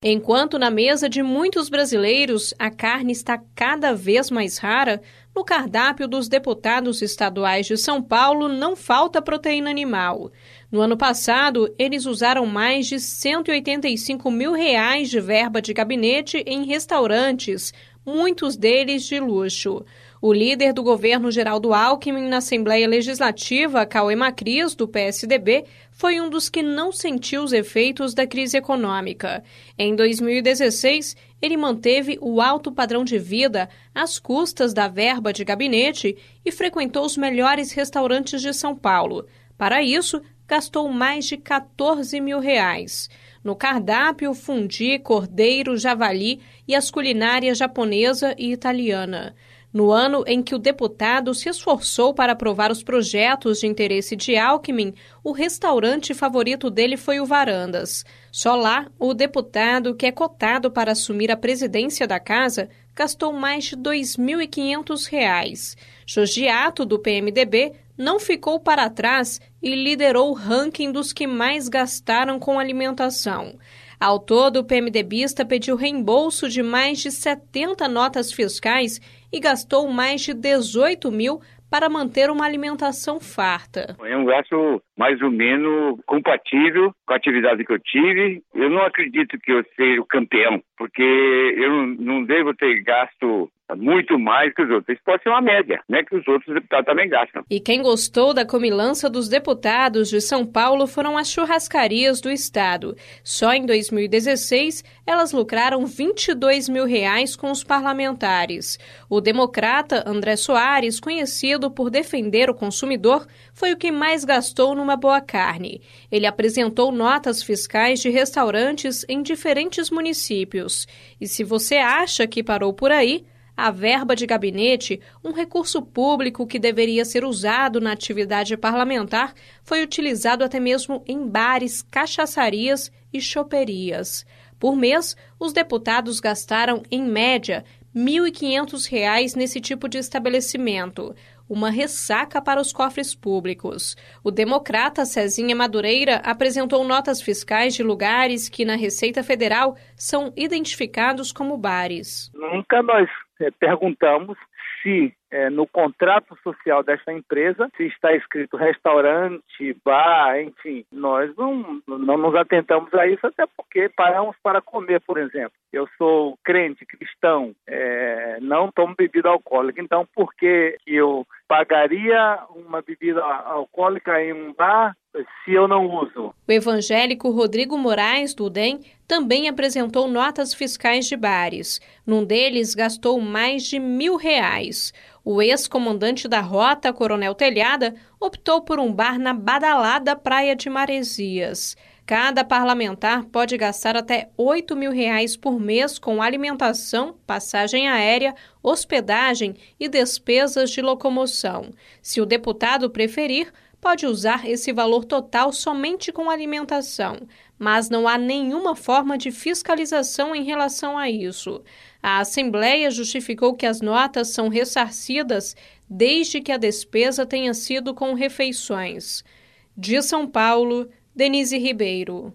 Enquanto na mesa de muitos brasileiros a carne está cada vez mais rara, no cardápio dos deputados estaduais de São Paulo não falta proteína animal. No ano passado, eles usaram mais de 185 mil reais de verba de gabinete em restaurantes, muitos deles de luxo. O líder do governo Geraldo Alckmin na Assembleia Legislativa, Cauê Macris, do PSDB, foi um dos que não sentiu os efeitos da crise econômica. Em 2016, ele manteve o alto padrão de vida às custas da verba de gabinete e frequentou os melhores restaurantes de São Paulo. Para isso, gastou mais de 14 mil reais. No cardápio, fundi, cordeiro, javali e as culinárias japonesa e italiana. No ano em que o deputado se esforçou para aprovar os projetos de interesse de Alckmin, o restaurante favorito dele foi o Varandas. Só lá, o deputado, que é cotado para assumir a presidência da casa, gastou mais de R$ 2.500. Jogiato, do PMDB, não ficou para trás e liderou o ranking dos que mais gastaram com alimentação. Ao todo, o PMDBista pediu reembolso de mais de 70 notas fiscais e gastou mais de 18 mil para manter uma alimentação farta. É um gasto mais ou menos compatível com a atividade que eu tive. Eu não acredito que eu seja o campeão, porque eu não devo ter gasto muito mais que os outros. Isso pode ser uma média, né? Que os outros deputados também gastam. E quem gostou da comilança dos deputados de São Paulo foram as churrascarias do estado. Só em 2016, elas lucraram 22 mil reais com os parlamentares. O democrata André Soares, conhecido por defender o consumidor, foi o que mais gastou numa boa carne. Ele apresentou notas fiscais de restaurantes em diferentes municípios. E se você acha que parou por aí, a verba de gabinete, um recurso público que deveria ser usado na atividade parlamentar, foi utilizado até mesmo em bares, cachaçarias e choperias. Por mês, os deputados gastaram, em média, R$ 1.500 nesse tipo de estabelecimento uma ressaca para os cofres públicos. O democrata Cezinha Madureira apresentou notas fiscais de lugares que na Receita Federal são identificados como bares. Nunca nós perguntamos se é, no contrato social desta empresa, se está escrito restaurante, bar, enfim, nós não, não nos atentamos a isso, até porque paramos para comer, por exemplo. Eu sou crente, cristão, é, não tomo bebida alcoólica, então por que eu pagaria uma bebida alcoólica em um bar se eu não uso. O evangélico Rodrigo Moraes, do DEM, também apresentou notas fiscais de bares. Num deles, gastou mais de mil reais. O ex-comandante da rota, Coronel Telhada, optou por um bar na badalada Praia de Maresias. Cada parlamentar pode gastar até 8 mil reais por mês com alimentação, passagem aérea, hospedagem e despesas de locomoção. Se o deputado preferir, pode usar esse valor total somente com alimentação, mas não há nenhuma forma de fiscalização em relação a isso. A Assembleia justificou que as notas são ressarcidas desde que a despesa tenha sido com refeições. De São Paulo, Denise Ribeiro.